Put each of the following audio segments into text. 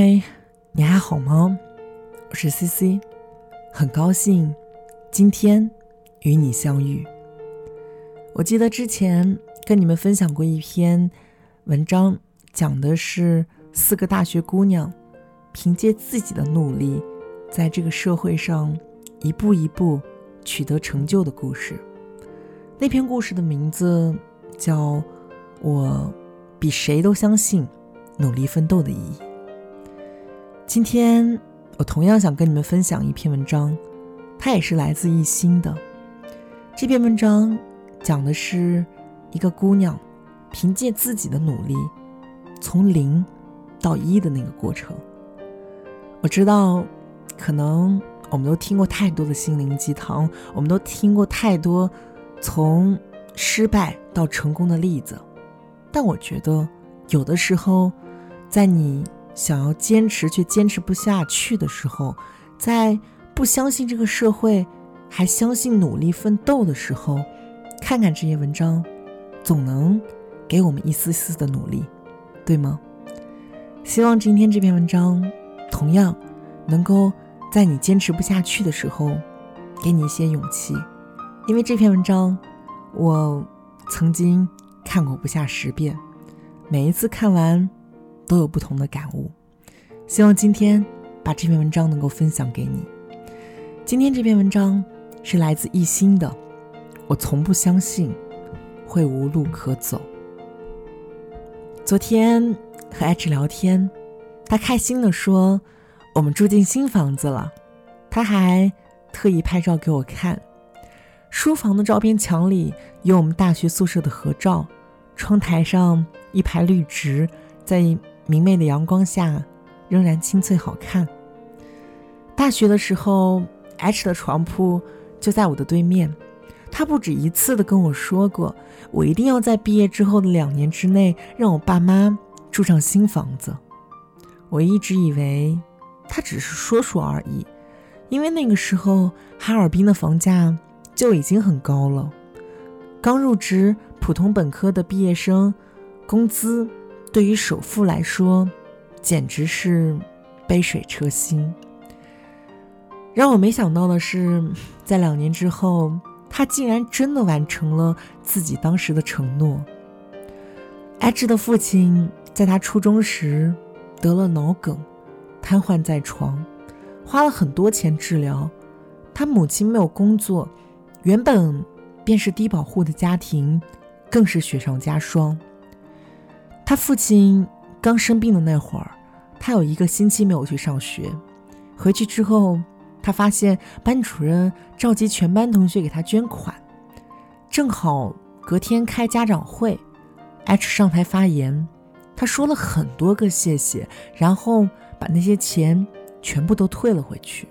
嗨，你还好吗？我是 C C，很高兴今天与你相遇。我记得之前跟你们分享过一篇文章，讲的是四个大学姑娘凭借自己的努力，在这个社会上一步一步取得成就的故事。那篇故事的名字叫《我比谁都相信努力奋斗的意义》。今天我同样想跟你们分享一篇文章，它也是来自一心的。这篇文章讲的是一个姑娘凭借自己的努力，从零到一的那个过程。我知道，可能我们都听过太多的心灵鸡汤，我们都听过太多从失败到成功的例子，但我觉得有的时候，在你。想要坚持却坚持不下去的时候，在不相信这个社会，还相信努力奋斗的时候，看看这些文章，总能给我们一丝丝的努力，对吗？希望今天这篇文章同样能够在你坚持不下去的时候，给你一些勇气，因为这篇文章我曾经看过不下十遍，每一次看完。都有不同的感悟，希望今天把这篇文章能够分享给你。今天这篇文章是来自一心的，我从不相信会无路可走。昨天和 H 聊天，他开心的说我们住进新房子了，他还特意拍照给我看。书房的照片墙里有我们大学宿舍的合照，窗台上一排绿植在。明媚的阳光下，仍然清脆好看。大学的时候，H 的床铺就在我的对面。他不止一次的跟我说过，我一定要在毕业之后的两年之内，让我爸妈住上新房子。我一直以为他只是说说而已，因为那个时候哈尔滨的房价就已经很高了。刚入职普通本科的毕业生，工资。对于首富来说，简直是杯水车薪。让我没想到的是，在两年之后，他竟然真的完成了自己当时的承诺。艾芝的父亲在他初中时得了脑梗，瘫痪在床，花了很多钱治疗。他母亲没有工作，原本便是低保户的家庭，更是雪上加霜。他父亲刚生病的那会儿，他有一个星期没有去上学。回去之后，他发现班主任召集全班同学给他捐款，正好隔天开家长会，H 上台发言，他说了很多个谢谢，然后把那些钱全部都退了回去。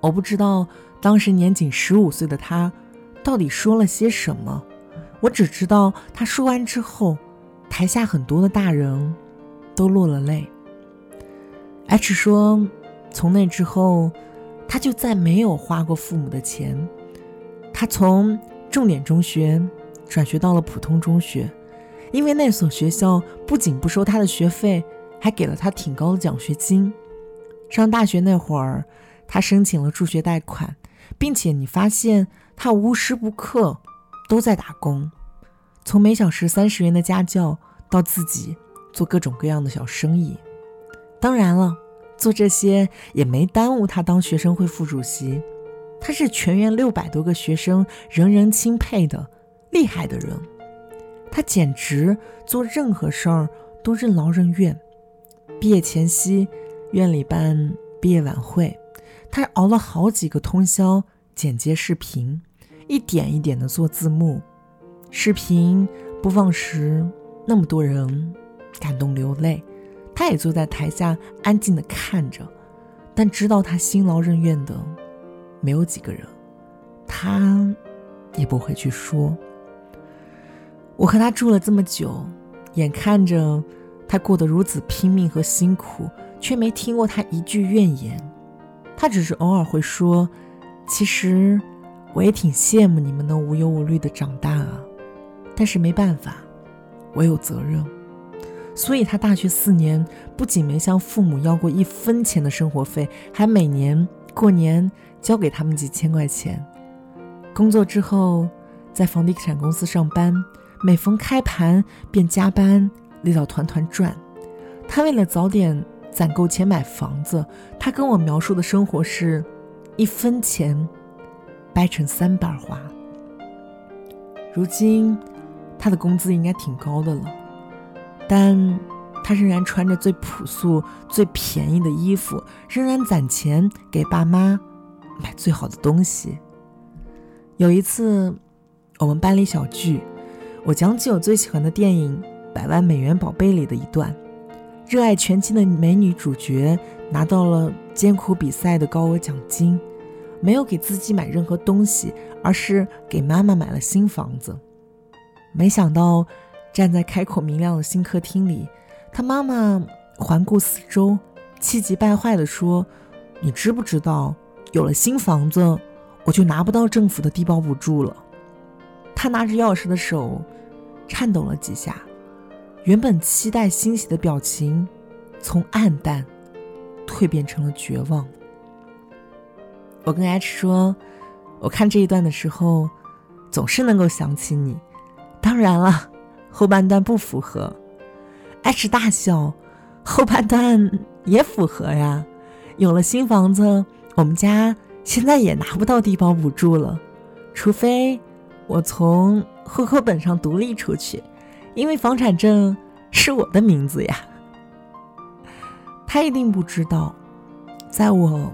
我不知道当时年仅十五岁的他到底说了些什么，我只知道他说完之后。台下很多的大人都落了泪。H 说：“从那之后，他就再没有花过父母的钱。他从重点中学转学到了普通中学，因为那所学校不仅不收他的学费，还给了他挺高的奖学金。上大学那会儿，他申请了助学贷款，并且你发现他无时不刻都在打工。”从每小时三十元的家教，到自己做各种各样的小生意，当然了，做这些也没耽误他当学生会副主席。他是全院六百多个学生人人钦佩的厉害的人，他简直做任何事儿都任劳任怨。毕业前夕，院里办毕业晚会，他熬了好几个通宵剪接视频，一点一点的做字幕。视频播放时，那么多人感动流泪，他也坐在台下安静的看着，但知道他辛劳任怨的没有几个人，他也不会去说。我和他住了这么久，眼看着他过得如此拼命和辛苦，却没听过他一句怨言。他只是偶尔会说：“其实我也挺羡慕你们能无忧无虑的长大啊。”但是没办法，我有责任，所以他大学四年不仅没向父母要过一分钱的生活费，还每年过年交给他们几千块钱。工作之后，在房地产公司上班，每逢开盘便加班，累到团团转。他为了早点攒够钱买房子，他跟我描述的生活是：一分钱掰成三瓣花。如今，他的工资应该挺高的了，但他仍然穿着最朴素、最便宜的衣服，仍然攒钱给爸妈买最好的东西。有一次，我们班里小聚，我讲起我最喜欢的电影《百万美元宝贝》里的一段：热爱拳击的美女主角拿到了艰苦比赛的高额奖金。没有给自己买任何东西，而是给妈妈买了新房子。没想到，站在开阔明亮的新客厅里，他妈妈环顾四周，气急败坏地说：“你知不知道，有了新房子，我就拿不到政府的低保补助了？”他拿着钥匙的手颤抖了几下，原本期待欣喜的表情，从暗淡蜕变成了绝望。我跟 H 说，我看这一段的时候，总是能够想起你。当然了，后半段不符合。H 大笑，后半段也符合呀。有了新房子，我们家现在也拿不到低保补助了，除非我从户口本上独立出去，因为房产证是我的名字呀。他一定不知道，在我。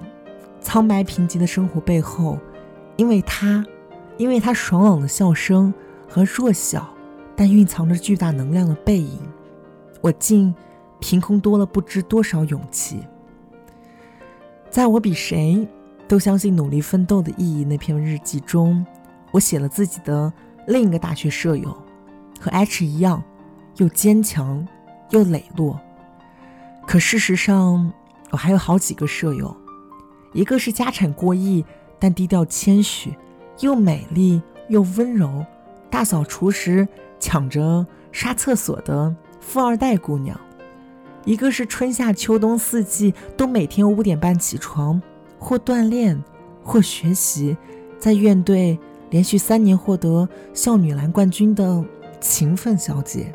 苍白贫瘠的生活背后，因为他，因为他爽朗的笑声和弱小但蕴藏着巨大能量的背影，我竟凭空多了不知多少勇气。在我比谁都相信努力奋斗的意义那篇日记中，我写了自己的另一个大学舍友，和 H 一样，又坚强又磊落。可事实上，我还有好几个舍友。一个是家产过亿但低调谦虚，又美丽又温柔，大扫除时抢着刷厕所的富二代姑娘；一个是春夏秋冬四季都每天五点半起床，或锻炼或学习，在院队连续三年获得校女篮冠军的勤奋小姐；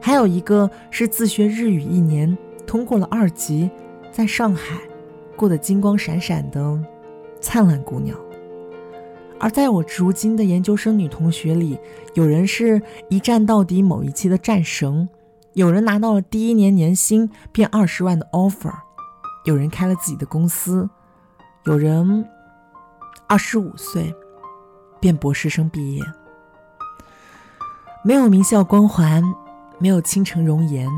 还有一个是自学日语一年通过了二级，在上海。过得金光闪闪的灿烂姑娘，而在我如今的研究生女同学里，有人是一战到底某一期的战神，有人拿到了第一年年薪变二十万的 offer，有人开了自己的公司，有人二十五岁便博士生毕业，没有名校光环，没有倾城容颜，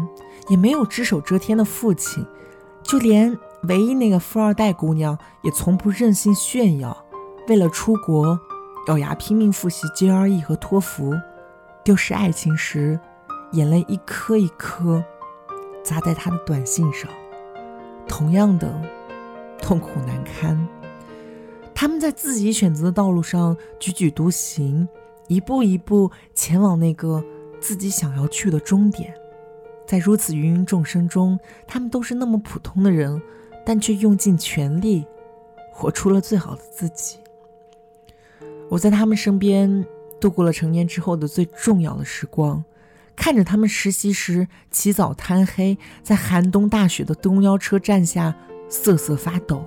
也没有只手遮天的父亲，就连。唯一那个富二代姑娘也从不任性炫耀，为了出国，咬牙拼命复习 GRE 和托福，丢失爱情时，眼泪一颗一颗砸在他的短信上，同样的痛苦难堪。他们在自己选择的道路上踽踽独行，一步一步前往那个自己想要去的终点。在如此芸芸众生中，他们都是那么普通的人。但却用尽全力，活出了最好的自己。我在他们身边度过了成年之后的最重要的时光，看着他们实习时起早贪黑，在寒冬大雪的东幺车站下瑟瑟发抖；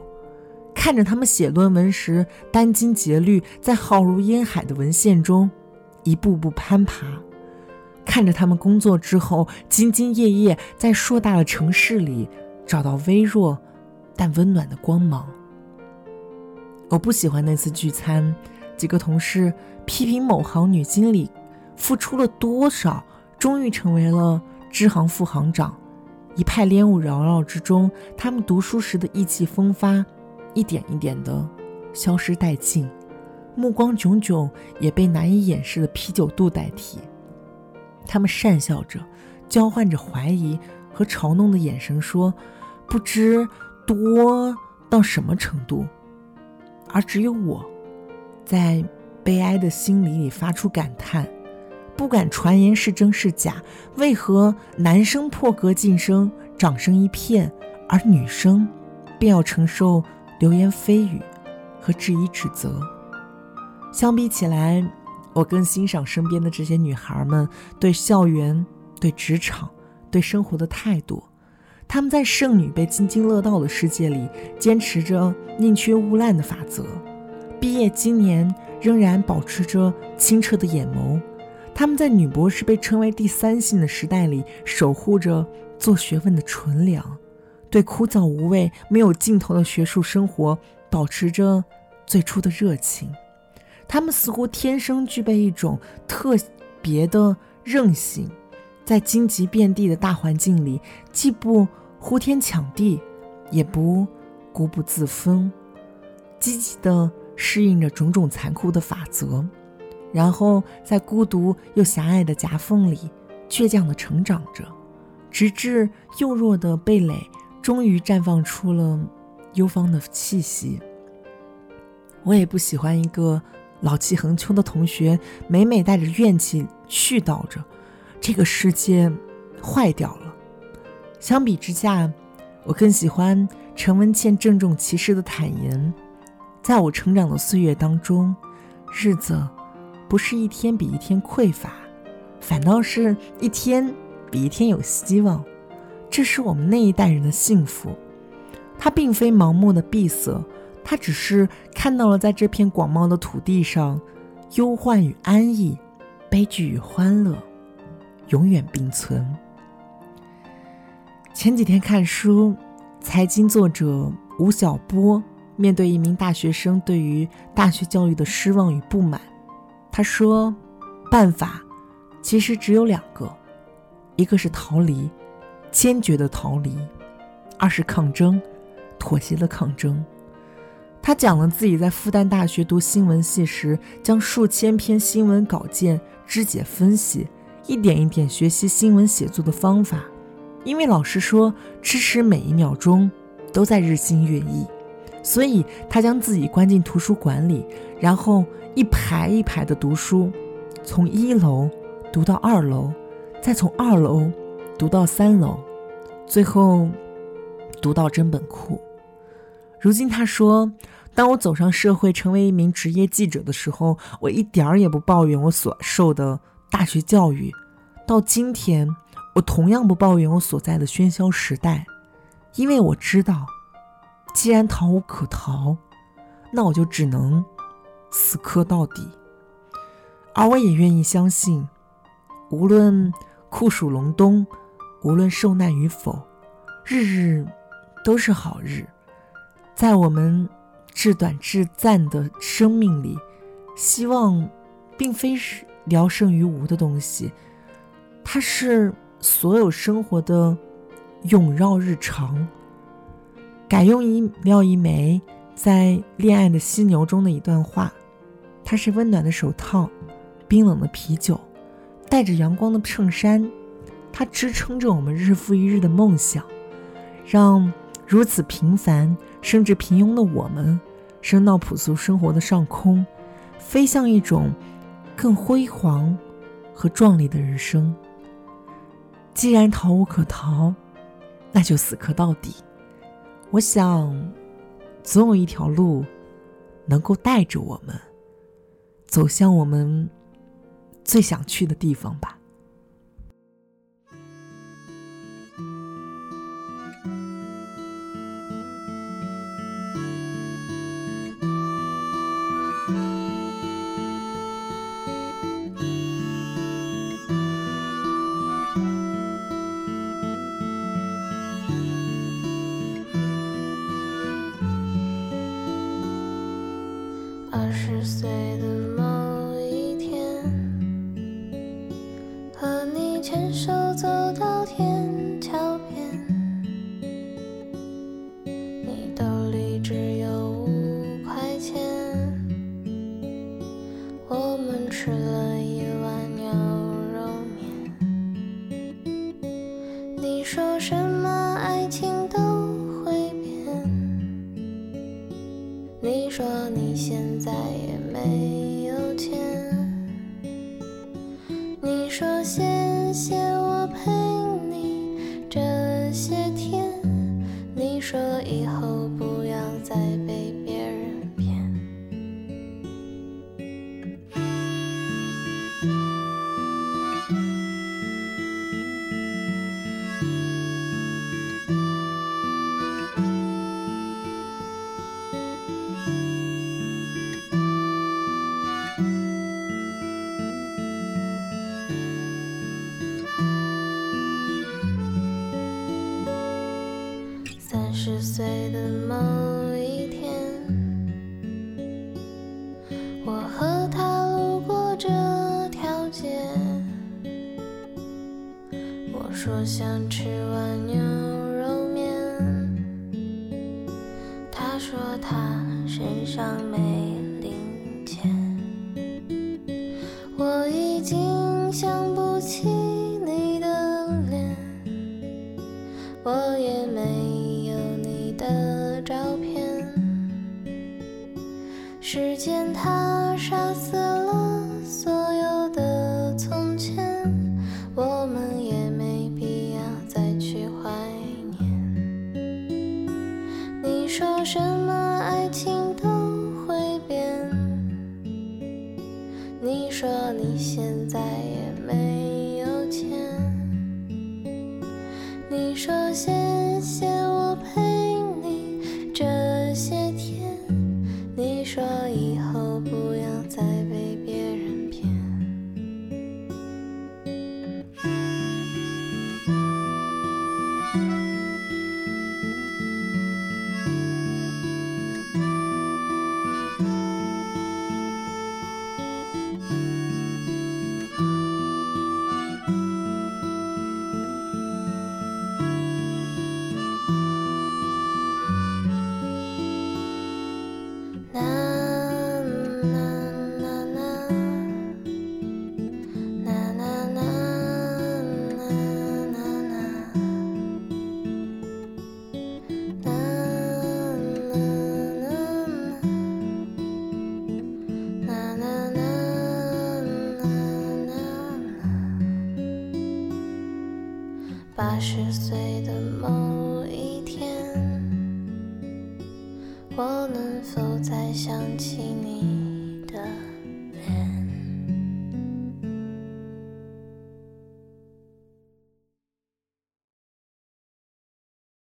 看着他们写论文时殚精竭虑，在浩如烟海的文献中一步步攀爬；看着他们工作之后兢兢业业，在硕大的城市里找到微弱。但温暖的光芒。我不喜欢那次聚餐，几个同事批评某行女经理付出了多少，终于成为了支行副行长。一派烟雾缭绕之中，他们读书时的意气风发，一点一点的消失殆尽，目光炯炯也被难以掩饰的啤酒肚代替。他们讪笑着，交换着怀疑和嘲弄的眼神，说：“不知。”多到什么程度？而只有我，在悲哀的心里里发出感叹：不敢传言是真是假？为何男生破格晋升，掌声一片，而女生便要承受流言蜚语和质疑指责？相比起来，我更欣赏身边的这些女孩们对校园、对职场、对生活的态度。她们在剩女被津津乐道的世界里，坚持着宁缺毋滥的法则。毕业今年仍然保持着清澈的眼眸。他们在女博士被称为第三性的时代里，守护着做学问的纯良，对枯燥无味、没有尽头的学术生活保持着最初的热情。他们似乎天生具备一种特别的韧性，在荆棘遍地的大环境里，既不呼天抢地，也不固步自封，积极的。适应着种种残酷的法则，然后在孤独又狭隘的夹缝里，倔强地成长着，直至幼弱的蓓蕾终于绽放出了幽芳的气息。我也不喜欢一个老气横秋的同学，每每带着怨气絮叨着这个世界坏掉了。相比之下，我更喜欢陈文茜郑重其事的坦言。在我成长的岁月当中，日子不是一天比一天匮乏，反倒是一天比一天有希望。这是我们那一代人的幸福。他并非盲目的闭塞，他只是看到了在这片广袤的土地上，忧患与安逸，悲剧与欢乐，永远并存。前几天看书，财经作者吴晓波。面对一名大学生对于大学教育的失望与不满，他说：“办法其实只有两个，一个是逃离，坚决的逃离；二是抗争，妥协的抗争。”他讲了自己在复旦大学读新闻系时，将数千篇新闻稿件肢解分析，一点一点学习新闻写作的方法，因为老师说支持每一秒钟都在日新月异。所以他将自己关进图书馆里，然后一排一排的读书，从一楼读到二楼，再从二楼读到三楼，最后读到真本库。如今他说：“当我走上社会，成为一名职业记者的时候，我一点儿也不抱怨我所受的大学教育。到今天，我同样不抱怨我所在的喧嚣时代，因为我知道。”既然逃无可逃，那我就只能死磕到底。而我也愿意相信，无论酷暑隆冬，无论受难与否，日日都是好日。在我们至短至暂的生命里，希望并非是聊胜于无的东西，它是所有生活的永绕日常。改用一廖一梅在《恋爱的犀牛》中的一段话：“它是温暖的手套，冰冷的啤酒，带着阳光的衬衫，它支撑着我们日复一日的梦想，让如此平凡甚至平庸的我们升到朴素生活的上空，飞向一种更辉煌和壮丽的人生。既然逃无可逃，那就死磕到底。”我想，总有一条路能够带着我们走向我们最想去的地方吧。手走到天十岁的某一天，我和他路过这条街。我说想吃碗牛肉面。他说他身上没。时间它杀死了